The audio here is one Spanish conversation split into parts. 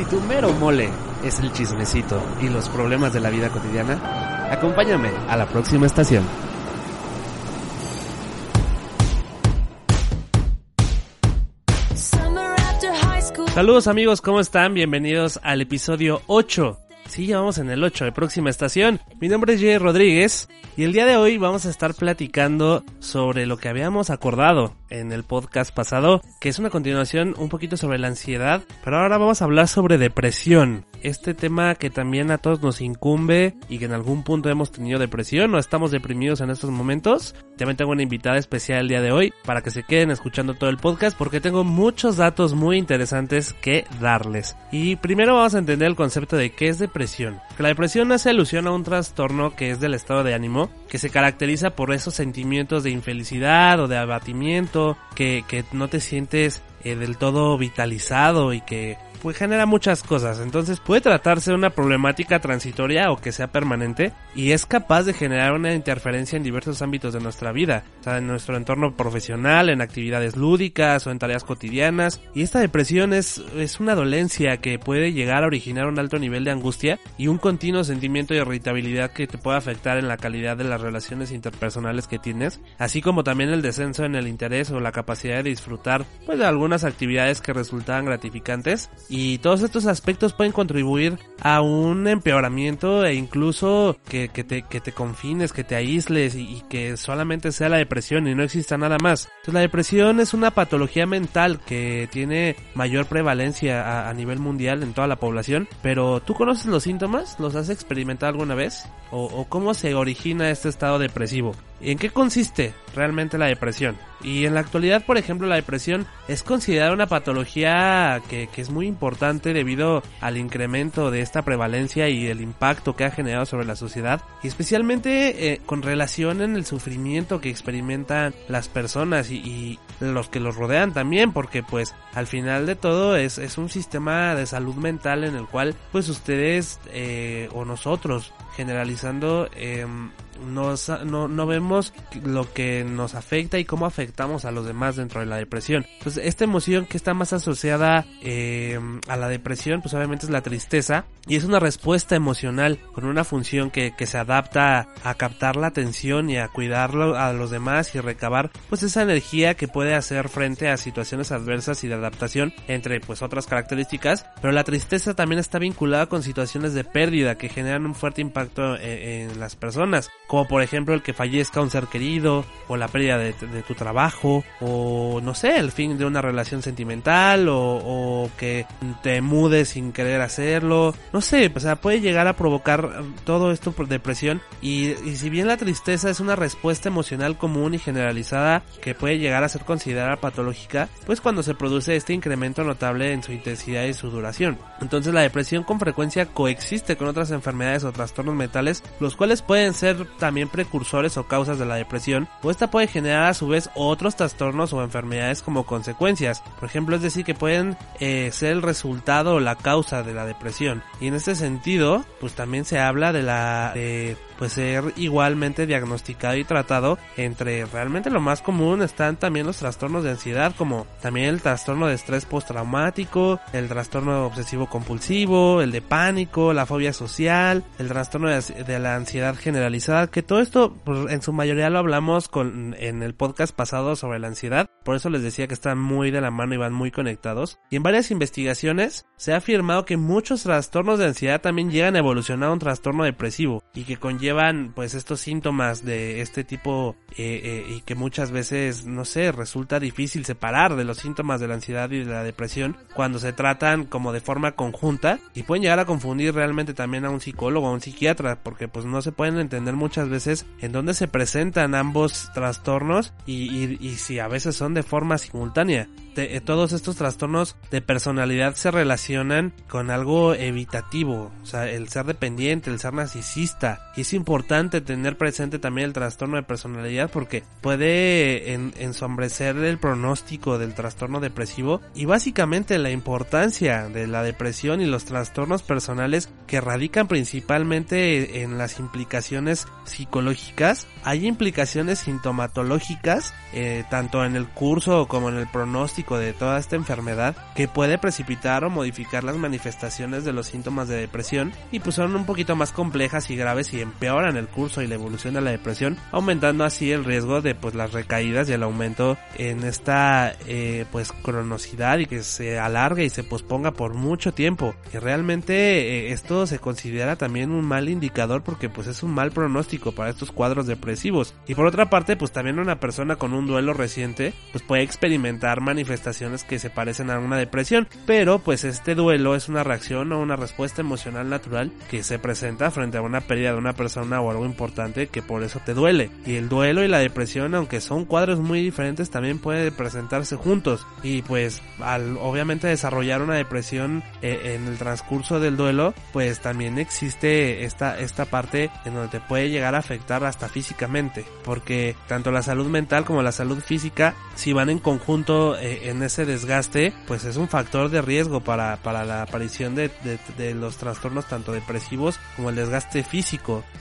Si tu mero mole es el chismecito y los problemas de la vida cotidiana, acompáñame a la próxima estación. Saludos amigos, ¿cómo están? Bienvenidos al episodio 8. Sí, ya vamos en el 8 de próxima estación. Mi nombre es Jay Rodríguez y el día de hoy vamos a estar platicando sobre lo que habíamos acordado en el podcast pasado, que es una continuación un poquito sobre la ansiedad, pero ahora vamos a hablar sobre depresión. Este tema que también a todos nos incumbe y que en algún punto hemos tenido depresión o estamos deprimidos en estos momentos. También tengo una invitada especial el día de hoy para que se queden escuchando todo el podcast porque tengo muchos datos muy interesantes que darles. Y primero vamos a entender el concepto de qué es depresión. La depresión hace alusión a un trastorno que es del estado de ánimo, que se caracteriza por esos sentimientos de infelicidad o de abatimiento, que, que no te sientes eh, del todo vitalizado y que pues genera muchas cosas. Entonces puede tratarse de una problemática transitoria o que sea permanente y es capaz de generar una interferencia en diversos ámbitos de nuestra vida, o sea, en nuestro entorno profesional, en actividades lúdicas o en tareas cotidianas. Y esta depresión es, es una dolencia que puede llegar a originar un alto nivel de angustia y un continuo sentimiento de irritabilidad que te puede afectar en la calidad de las relaciones interpersonales que tienes, así como también el descenso en el interés o la capacidad de disfrutar pues de algunas actividades que resultaban gratificantes y todos estos aspectos pueden contribuir a un empeoramiento e incluso que, que, te, que te confines, que te aísles y, que solamente sea la depresión y no exista nada más. La depresión es una patología mental que tiene mayor prevalencia a, nivel mundial en toda la población, pero ¿tú conoces los síntomas? ¿Los has experimentado alguna vez? ¿O, o cómo se origina este estado depresivo? ¿En qué consiste realmente la depresión? Y en la actualidad, por ejemplo, la depresión es considerada una patología que, que, es muy importante debido al incremento de esta prevalencia y el impacto que ha generado sobre la sociedad, y especialmente eh, con relación en el sufrimiento que experimentan las personas y, y, los que los rodean también, porque pues al final de todo es, es un sistema de salud mental en el cual pues ustedes eh, o nosotros generalizando eh, nos, no, no vemos lo que nos afecta y cómo afectamos a los demás dentro de la depresión. Entonces, esta emoción que está más asociada eh, a la depresión, pues obviamente es la tristeza y es una respuesta emocional con una función que, que se adapta a captar la atención y a cuidarlo a los demás y recabar pues esa energía que puede hacer frente a situaciones adversas y de adaptación entre pues otras características, pero la tristeza también está vinculada con situaciones de pérdida que generan un fuerte impacto en, en las personas como por ejemplo el que fallezca un ser querido, o la pérdida de, tu trabajo, o no sé, el fin de una relación sentimental, o, o, que te mudes sin querer hacerlo, no sé, o sea, puede llegar a provocar todo esto por depresión, y, y si bien la tristeza es una respuesta emocional común y generalizada que puede llegar a ser considerada patológica, pues cuando se produce este incremento notable en su intensidad y su duración. Entonces la depresión con frecuencia coexiste con otras enfermedades o trastornos mentales, los cuales pueden ser también precursores o causas de la depresión, o esta puede generar a su vez otros trastornos o enfermedades como consecuencias. Por ejemplo, es decir, que pueden eh, ser el resultado o la causa de la depresión. Y en este sentido, pues también se habla de la de pues ser igualmente diagnosticado y tratado entre realmente lo más común están también los trastornos de ansiedad como también el trastorno de estrés postraumático, el trastorno obsesivo compulsivo, el de pánico, la fobia social, el trastorno de, la ansiedad generalizada, que todo esto pues, en su mayoría lo hablamos con en el podcast pasado sobre la ansiedad, por eso les decía que están muy de la mano y van muy conectados. Y en varias investigaciones se ha afirmado que muchos trastornos de ansiedad también llegan a evolucionar un trastorno depresivo y que conllevan pues estos síntomas de este tipo eh, eh, y que muchas veces no sé resulta difícil separar de los síntomas de la ansiedad y de la depresión cuando se tratan como de forma conjunta y pueden llegar a confundir realmente también a un psicólogo a un psiquiatra porque pues no se pueden entender muchas veces en dónde se presentan ambos trastornos y, y, y si a veces son de forma simultánea. Eh, todos estos trastornos de personalidad se relacionan con algo evitativo, o sea, el ser dependiente, el ser narcisista. Y es importante tener presente también el trastorno de personalidad porque puede en, ensombrecer el pronóstico del trastorno depresivo y básicamente la importancia de la depresión y los trastornos personales que radican principalmente en las implicaciones psicológicas. Hay implicaciones sintomatológicas, eh, tanto en el curso como en el pronóstico de toda esta enfermedad que puede precipitar o modificar las manifestaciones de los síntomas de depresión y pues son un poquito más complejas y graves y empeoran el curso y la evolución de la depresión, aumentando así el riesgo de pues las recaídas y el aumento en esta eh, pues cronosidad y que se alargue y se posponga por mucho tiempo. Y realmente eh, esto se considera también un mal indicador porque pues es un mal pronóstico para estos cuadros depresivos. Y por otra parte pues también una persona con un duelo reciente pues puede experimentar manifestaciones que se parecen a una depresión, pero pues este duelo es una reacción o una respuesta emocional natural que se presenta frente a una pérdida de una persona o algo importante que por eso te duele. Y el duelo y la depresión, aunque son cuadros muy diferentes, también pueden presentarse juntos. Y pues al obviamente desarrollar una depresión eh, en el transcurso del duelo, pues también existe esta, esta parte en donde te puede llegar a afectar hasta físicamente. Porque tanto la salud mental como la salud física, si van en conjunto eh, en ese desgaste, pues es un factor de riesgo para, para la aparición de, de, los trastornos tanto depresivos como el desgaste físico.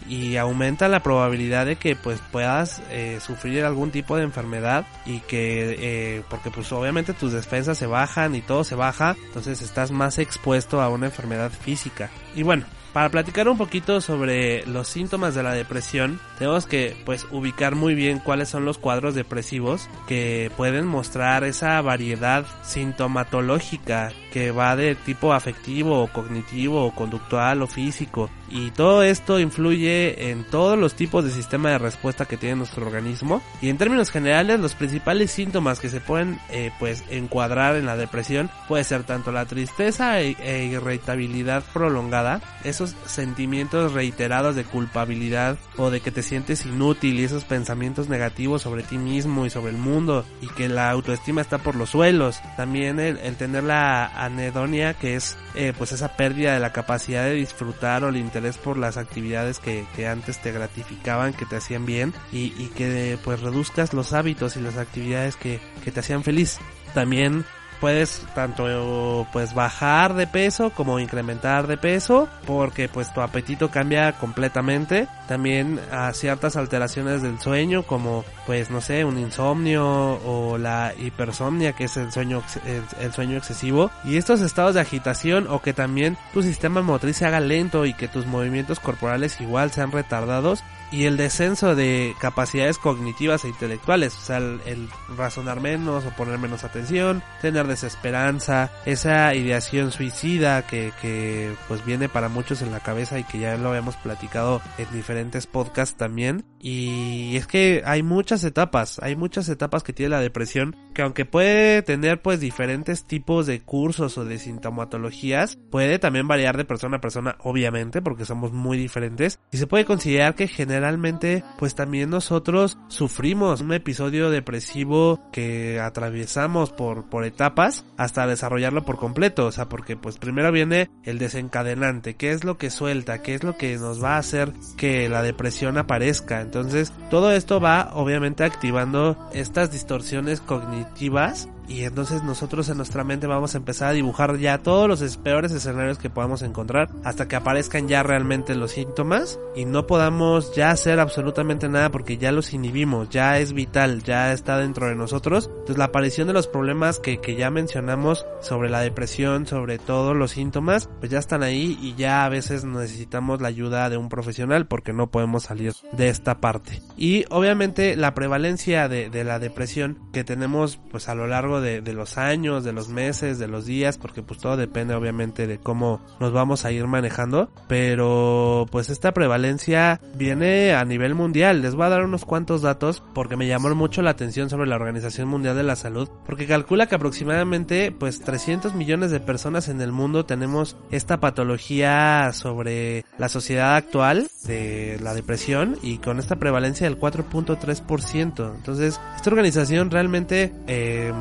Y aumenta la probabilidad de que pues puedas eh, sufrir algún tipo de enfermedad y que, eh, porque pues obviamente tus defensas se bajan y todo se baja, entonces estás más expuesto a una enfermedad física. Y bueno, para platicar un poquito sobre los síntomas de la depresión, tenemos que pues ubicar muy bien cuáles son los cuadros depresivos que pueden mostrar esa variedad sintomatológica que va de tipo afectivo o cognitivo o conductual o físico y todo esto influye en todos los tipos de sistema de respuesta que tiene nuestro organismo. Y en términos generales los principales síntomas que se pueden eh, pues encuadrar en la depresión puede ser tanto la tristeza e, e, irritabilidad prolongada esos sentimientos reiterados de culpabilidad o de que te sientes inútil y esos pensamientos negativos sobre ti mismo y sobre el mundo y que la autoestima está por los suelos. También el, tener la anedonia que es eh, pues esa pérdida de la capacidad de disfrutar o el por las actividades que, antes te gratificaban, que te hacían bien y, que pues reduzcas los hábitos y las actividades que, que te hacían feliz. También puedes tanto pues bajar de peso como incrementar de peso porque pues tu apetito cambia completamente. También a ciertas alteraciones del sueño como pues no sé un insomnio o la hipersomnia que es el sueño el, sueño excesivo. Y estos estados de agitación o que también tu sistema motriz se haga lento y que tus movimientos corporales igual sean retardados y el descenso de capacidades cognitivas e intelectuales, o sea, el, razonar menos o poner menos atención, tener desesperanza, esa ideación suicida que, que pues viene para muchos en la cabeza y que ya lo habíamos platicado en diferentes podcasts también. Y es que hay muchas etapas, hay muchas etapas que tiene la depresión, que aunque puede tener pues diferentes tipos de cursos o de sintomatologías, puede también variar de persona a persona, obviamente, porque somos muy diferentes, y se puede considerar que generalmente pues también nosotros sufrimos un episodio depresivo que atravesamos por, por etapas hasta desarrollarlo por completo, o sea, porque pues primero viene el desencadenante, qué es lo que suelta, qué es lo que nos va a hacer que la depresión aparezca, entonces, todo esto va obviamente activando estas distorsiones cognitivas y entonces nosotros en nuestra mente vamos a empezar a dibujar ya todos los peores escenarios que podamos encontrar hasta que aparezcan ya realmente los síntomas y no podamos ya hacer absolutamente nada porque ya los inhibimos, ya es vital, ya está dentro de nosotros. Entonces la aparición de los problemas que, que ya mencionamos sobre la depresión, sobre todos los síntomas, pues ya están ahí y ya a veces necesitamos la ayuda de un profesional porque no podemos salir de esta parte. Y obviamente la prevalencia de, de la depresión que tenemos pues a lo largo de, los años, de los meses, de los días, porque pues todo depende obviamente de cómo nos vamos a ir manejando, pero pues esta prevalencia viene a nivel mundial. Les voy a dar unos cuantos datos porque me llamó mucho la atención sobre la Organización Mundial de la Salud, porque calcula que aproximadamente pues 300 millones de personas en el mundo tenemos esta patología sobre la sociedad actual de la depresión y con esta prevalencia del 4.3%. Entonces, esta organización realmente eh,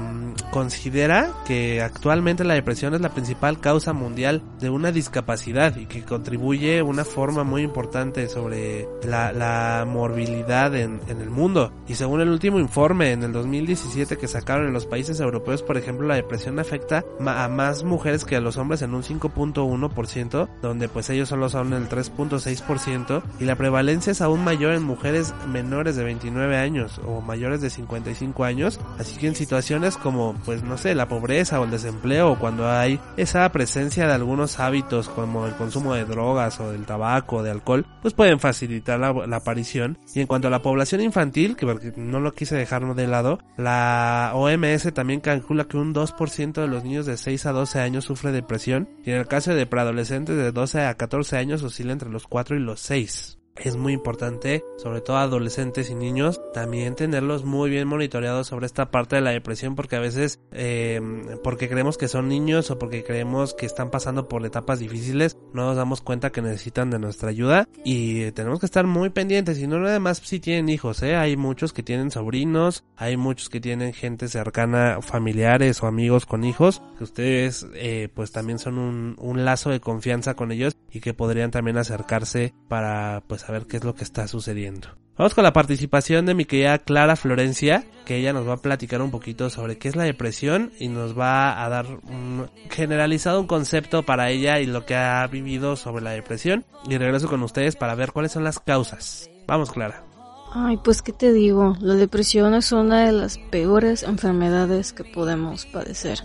considera que actualmente la depresión es la principal causa mundial de una discapacidad y que contribuye una forma muy importante sobre la, la morbilidad en, en, el mundo. Y según el último informe en el 2017 que sacaron en los países europeos, por ejemplo, la depresión afecta a más mujeres que a los hombres en un 5.1%, donde pues ellos solo son el 3.6% y la prevalencia es aún mayor en mujeres menores de 29 años o mayores de 55 años, así que en situaciones como pues no sé, la pobreza o el desempleo o cuando hay esa presencia de algunos hábitos como el consumo de drogas o del tabaco o de alcohol, pues pueden facilitar la, aparición. Y en cuanto a la población infantil, que no lo quise dejar de lado, la OMS también calcula que un 2% de los niños de 6 a 12 años sufre depresión y en el caso de preadolescentes de 12 a 14 años oscila entre los 4 y los 6 es muy importante, sobre todo adolescentes y niños, también tenerlos muy bien monitoreados sobre esta parte de la depresión porque a veces, eh, porque creemos que son niños o porque creemos que están pasando por etapas difíciles, no nos damos cuenta que necesitan de nuestra ayuda y tenemos que estar muy pendientes y no nada más si tienen hijos, ¿eh? hay muchos que tienen sobrinos, hay muchos que tienen gente cercana, familiares o amigos con hijos, que ustedes eh, pues también son un, un lazo de confianza con ellos y que podrían también acercarse para pues a ver qué es lo que está sucediendo. Vamos con la participación de mi querida Clara Florencia, que ella nos va a platicar un poquito sobre qué es la depresión y nos va a dar un generalizado un concepto para ella y lo que ha vivido sobre la depresión. Y regreso con ustedes para ver cuáles son las causas. Vamos, Clara. Ay, pues qué te digo, la depresión es una de las peores enfermedades que podemos padecer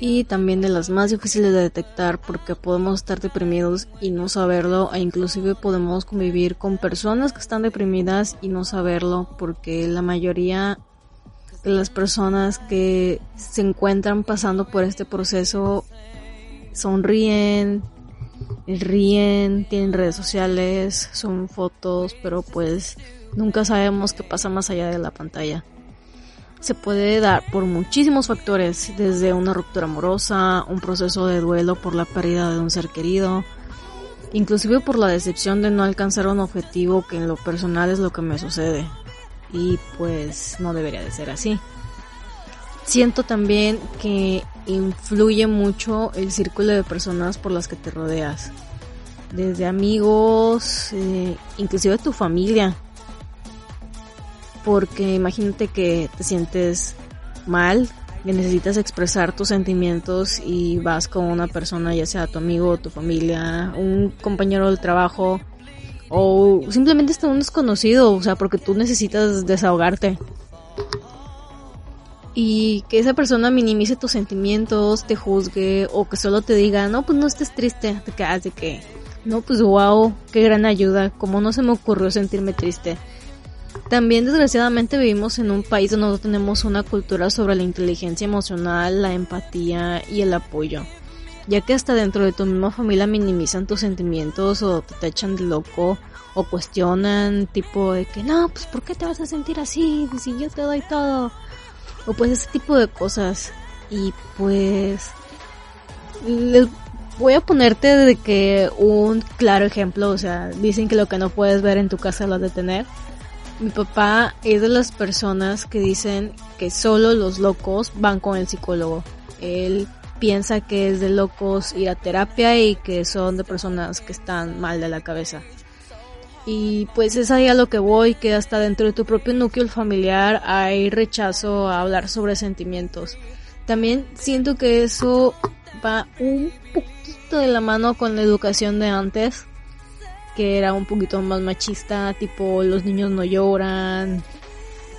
y también de las más difíciles de detectar porque podemos estar deprimidos y no saberlo e inclusive podemos convivir con personas que están deprimidas y no saberlo porque la mayoría de las personas que se encuentran pasando por este proceso sonríen, ríen, tienen redes sociales, son fotos, pero pues nunca sabemos qué pasa más allá de la pantalla se puede dar por muchísimos factores, desde una ruptura amorosa, un proceso de duelo por la pérdida de un ser querido, inclusive por la decepción de no alcanzar un objetivo que en lo personal es lo que me sucede. Y pues no debería de ser así. Siento también que influye mucho el círculo de personas por las que te rodeas. Desde amigos, eh, inclusive tu familia porque imagínate que te sientes mal, que necesitas expresar tus sentimientos y vas con una persona, ya sea tu amigo, tu familia, un compañero del trabajo o simplemente está un desconocido, o sea, porque tú necesitas desahogarte. Y que esa persona minimice tus sentimientos, te juzgue o que solo te diga, no, pues no estés triste, te quedas de que, no, pues wow, qué gran ayuda, como no se me ocurrió sentirme triste. También desgraciadamente vivimos en un país donde no tenemos una cultura sobre la inteligencia emocional, la empatía y el apoyo. Ya que hasta dentro de tu misma familia minimizan tus sentimientos o te echan de loco o cuestionan tipo de que no, pues ¿por qué te vas a sentir así si yo te doy todo? O pues ese tipo de cosas. Y pues les voy a ponerte de que un claro ejemplo, o sea, dicen que lo que no puedes ver en tu casa lo has de tener. Mi papá es de las personas que dicen que solo los locos van con el psicólogo. Él piensa que es de locos ir a terapia y que son de personas que están mal de la cabeza. Y pues es ahí a lo que voy, que hasta dentro de tu propio núcleo familiar hay rechazo a hablar sobre sentimientos. También siento que eso va un poquito de la mano con la educación de antes, que era un poquito más machista, tipo los niños no lloran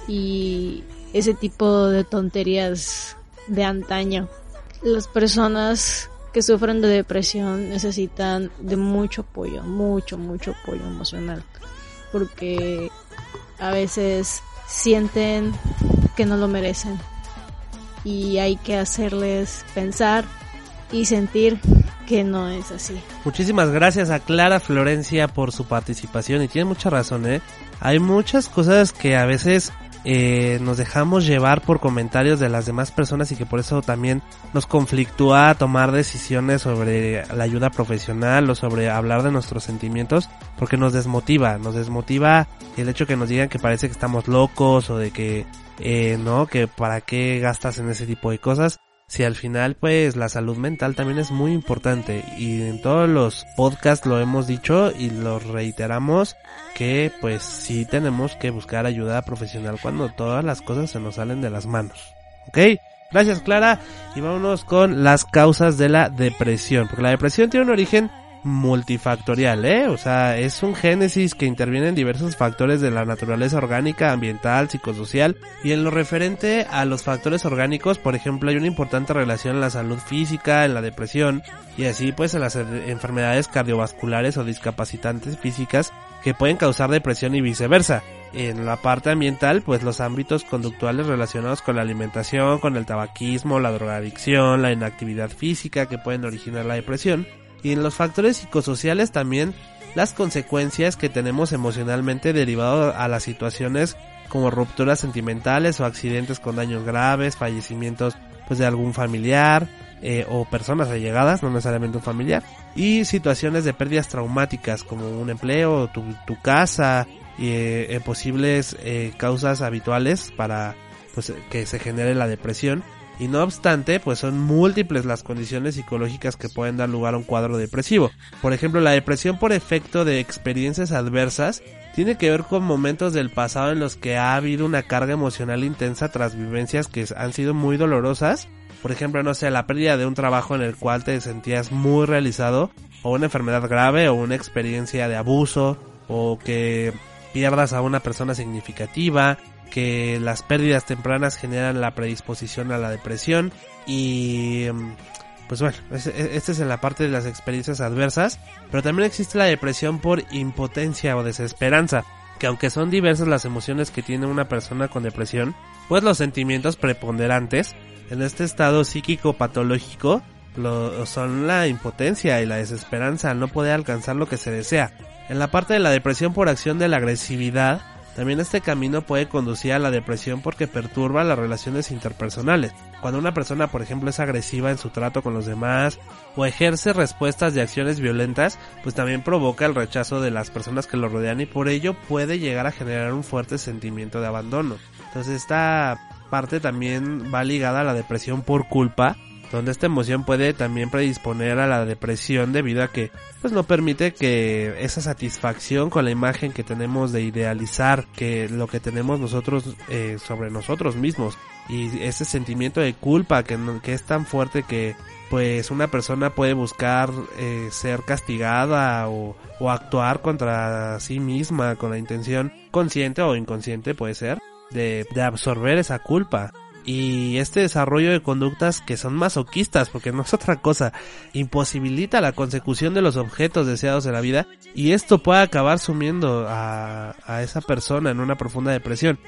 y ese tipo de tonterías de antaño. Las personas que sufren de depresión necesitan de mucho apoyo, mucho, mucho apoyo emocional, porque a veces sienten que no lo merecen y hay que hacerles pensar y sentir no es así. Muchísimas gracias a Clara Florencia por su participación y tiene mucha razón, ¿eh? Hay muchas cosas que a veces eh, nos dejamos llevar por comentarios de las demás personas y que por eso también nos conflictúa tomar decisiones sobre la ayuda profesional o sobre hablar de nuestros sentimientos porque nos desmotiva, nos desmotiva el hecho que nos digan que parece que estamos locos o de que eh, no, que para qué gastas en ese tipo de cosas si al final pues la salud mental también es muy importante y en todos los podcasts lo hemos dicho y lo reiteramos que pues sí tenemos que buscar ayuda profesional cuando todas las cosas se nos salen de las manos. ¿Ok? Gracias Clara y vámonos con las causas de la depresión porque la depresión tiene un origen multifactorial, ¿eh? O sea, es un génesis que interviene en diversos factores de la naturaleza orgánica, ambiental, psicosocial y en lo referente a los factores orgánicos, por ejemplo, hay una importante relación en la salud física, en la depresión y así pues en las enfermedades cardiovasculares o discapacitantes físicas que pueden causar depresión y viceversa. En la parte ambiental, pues los ámbitos conductuales relacionados con la alimentación, con el tabaquismo, la drogadicción, la inactividad física que pueden originar la depresión y en los factores psicosociales también las consecuencias que tenemos emocionalmente derivado a las situaciones como rupturas sentimentales o accidentes con daños graves, fallecimientos pues de algún familiar eh, o personas allegadas, no necesariamente un familiar, y situaciones de pérdidas traumáticas como un empleo, tu, tu casa y eh, posibles eh, causas habituales para pues que se genere la depresión y no obstante, pues son múltiples las condiciones psicológicas que pueden dar lugar a un cuadro depresivo. Por ejemplo, la depresión por efecto de experiencias adversas tiene que ver con momentos del pasado en los que ha habido una carga emocional intensa tras vivencias que han sido muy dolorosas. Por ejemplo, no sé, la pérdida de un trabajo en el cual te sentías muy realizado, o una enfermedad grave, o una experiencia de abuso, o que pierdas a una persona significativa, que las pérdidas tempranas generan la predisposición a la depresión y mm, pues bueno, este es en la parte de las experiencias adversas, pero también existe la depresión por impotencia o desesperanza, que aunque son diversas las emociones que tiene una persona con depresión, pues los sentimientos preponderantes en este estado psíquico patológico lo, son la impotencia y la desesperanza no poder alcanzar lo que se desea. En la parte de la depresión por acción de la agresividad, también este camino puede conducir a la depresión porque perturba las relaciones interpersonales. Cuando una persona, por ejemplo, es agresiva en su trato con los demás o ejerce respuestas de acciones violentas, pues también provoca el rechazo de las personas que lo rodean y por ello puede llegar a generar un fuerte sentimiento de abandono. Entonces esta parte también va ligada a la depresión por culpa donde esta emoción puede también predisponer a la depresión debido a que pues no permite que esa satisfacción con la imagen que tenemos de idealizar que lo que tenemos nosotros eh, sobre nosotros mismos. Y ese sentimiento de culpa que, que es tan fuerte que pues una persona puede buscar eh, ser castigada o, o actuar contra sí misma con la intención consciente o inconsciente puede ser de, de absorber esa culpa y este desarrollo de conductas que son masoquistas, porque no es otra cosa, imposibilita la consecución de los objetos deseados de la vida y esto puede acabar sumiendo a, a esa persona en una profunda depresión.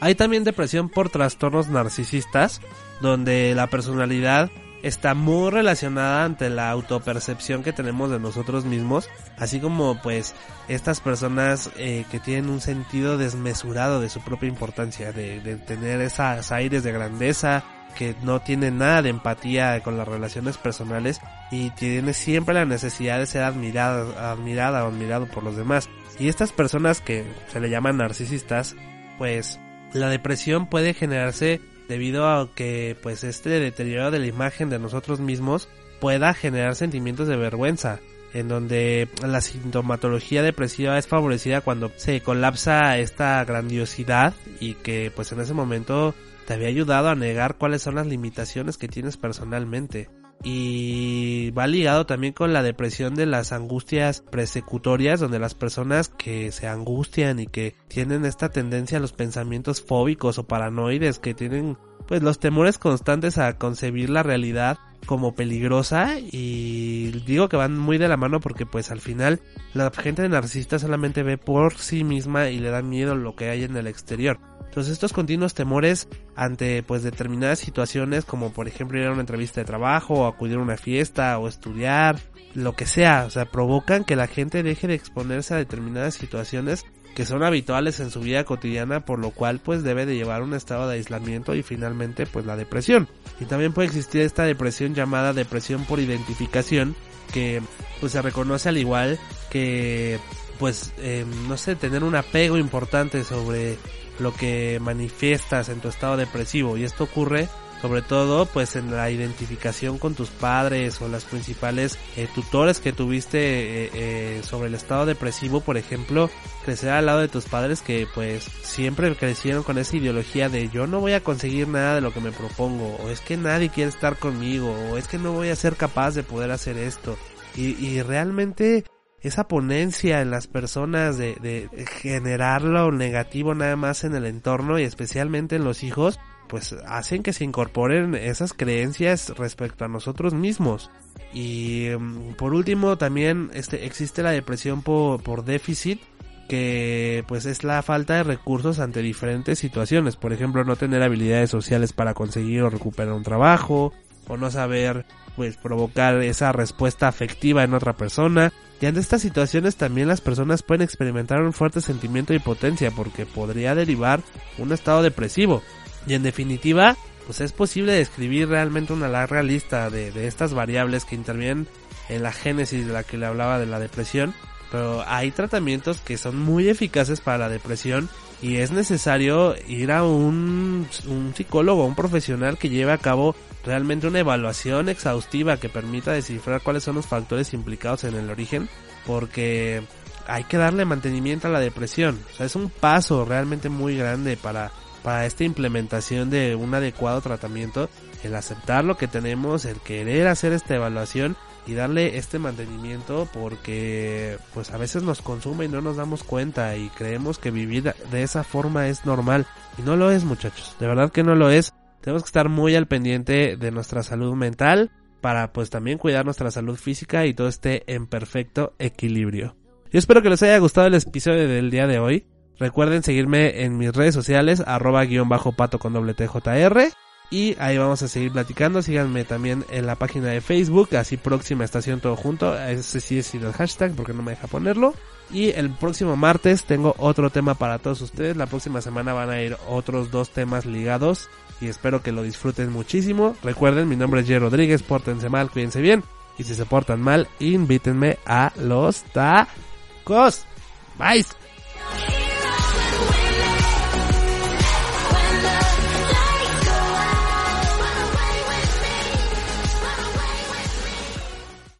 Hay también depresión por trastornos narcisistas, donde la personalidad está muy relacionada ante la autopercepción que tenemos de nosotros mismos, así como pues estas personas eh, que tienen un sentido desmesurado de su propia importancia, de, tener esas aires de grandeza, que no tienen nada de empatía con las relaciones personales y tiene siempre la necesidad de ser admirada, admirada o admirado por los demás. Y estas personas que se le llaman narcisistas, pues la depresión puede generarse debido a que pues este deterioro de la imagen de nosotros mismos pueda generar sentimientos de vergüenza en donde la sintomatología depresiva es favorecida cuando se colapsa esta grandiosidad y que pues en ese momento te había ayudado a negar cuáles son las limitaciones que tienes personalmente y va ligado también con la depresión de las angustias persecutorias donde las personas que se angustian y que tienen esta tendencia a los pensamientos fóbicos o paranoides que tienen pues los temores constantes a concebir la realidad como peligrosa y digo que van muy de la mano porque pues al final la gente narcisista solamente ve por sí misma y le da miedo lo que hay en el exterior. Entonces estos continuos temores ante pues determinadas situaciones como por ejemplo ir a una entrevista de trabajo o acudir a una fiesta o estudiar, lo que sea, o sea, provocan que la gente deje de exponerse a determinadas situaciones que son habituales en su vida cotidiana, por lo cual pues debe de llevar un estado de aislamiento y finalmente pues la depresión. Y también puede existir esta depresión llamada depresión por identificación, que pues se reconoce al igual que pues eh, no sé, tener un apego importante sobre lo que manifiestas en tu estado depresivo y esto ocurre sobre todo pues en la identificación con tus padres o las principales eh, tutores que tuviste eh, eh, sobre el estado depresivo por ejemplo crecer al lado de tus padres que pues siempre crecieron con esa ideología de yo no voy a conseguir nada de lo que me propongo o es que nadie quiere estar conmigo o es que no voy a ser capaz de poder hacer esto y, y realmente esa ponencia en las personas de, de generar lo negativo nada más en el entorno y especialmente en los hijos, pues hacen que se incorporen esas creencias respecto a nosotros mismos. Y mm, por último también este, existe la depresión por, por déficit que pues es la falta de recursos ante diferentes situaciones, por ejemplo no tener habilidades sociales para conseguir o recuperar un trabajo, o no saber pues provocar esa respuesta afectiva en otra persona. Y ante estas situaciones también las personas pueden experimentar un fuerte sentimiento de impotencia porque podría derivar un estado depresivo. Y en definitiva, pues es posible describir realmente una larga lista de, de estas variables que intervienen en la génesis de la que le hablaba de la depresión. Pero hay tratamientos que son muy eficaces para la depresión y es necesario ir a un, un psicólogo, un profesional que lleve a cabo realmente una evaluación exhaustiva que permita descifrar cuáles son los factores implicados en el origen, porque hay que darle mantenimiento a la depresión. O sea, es un paso realmente muy grande para, para esta implementación de un adecuado tratamiento, el aceptar lo que tenemos, el querer hacer esta evaluación y darle este mantenimiento porque pues a veces nos consume y no nos damos cuenta y creemos que vivir de esa forma es normal y no lo es muchachos, de verdad que no lo es. Tenemos que estar muy al pendiente de nuestra salud mental para pues también cuidar nuestra salud física y todo esté en perfecto equilibrio. Yo espero que les haya gustado el episodio del día de hoy. Recuerden seguirme en mis redes sociales, arroba guion bajo pato con doble. Y ahí vamos a seguir platicando. Síganme también en la página de Facebook, así próxima estación todo junto. Ese sí es el hashtag porque no me deja ponerlo. Y el próximo martes tengo otro tema para todos ustedes. La próxima semana van a ir otros dos temas ligados. Y espero que lo disfruten muchísimo. Recuerden, mi nombre es Jerry Rodríguez. Pórtense mal, cuídense bien. Y si se portan mal, invítenme a los tacos. Bye.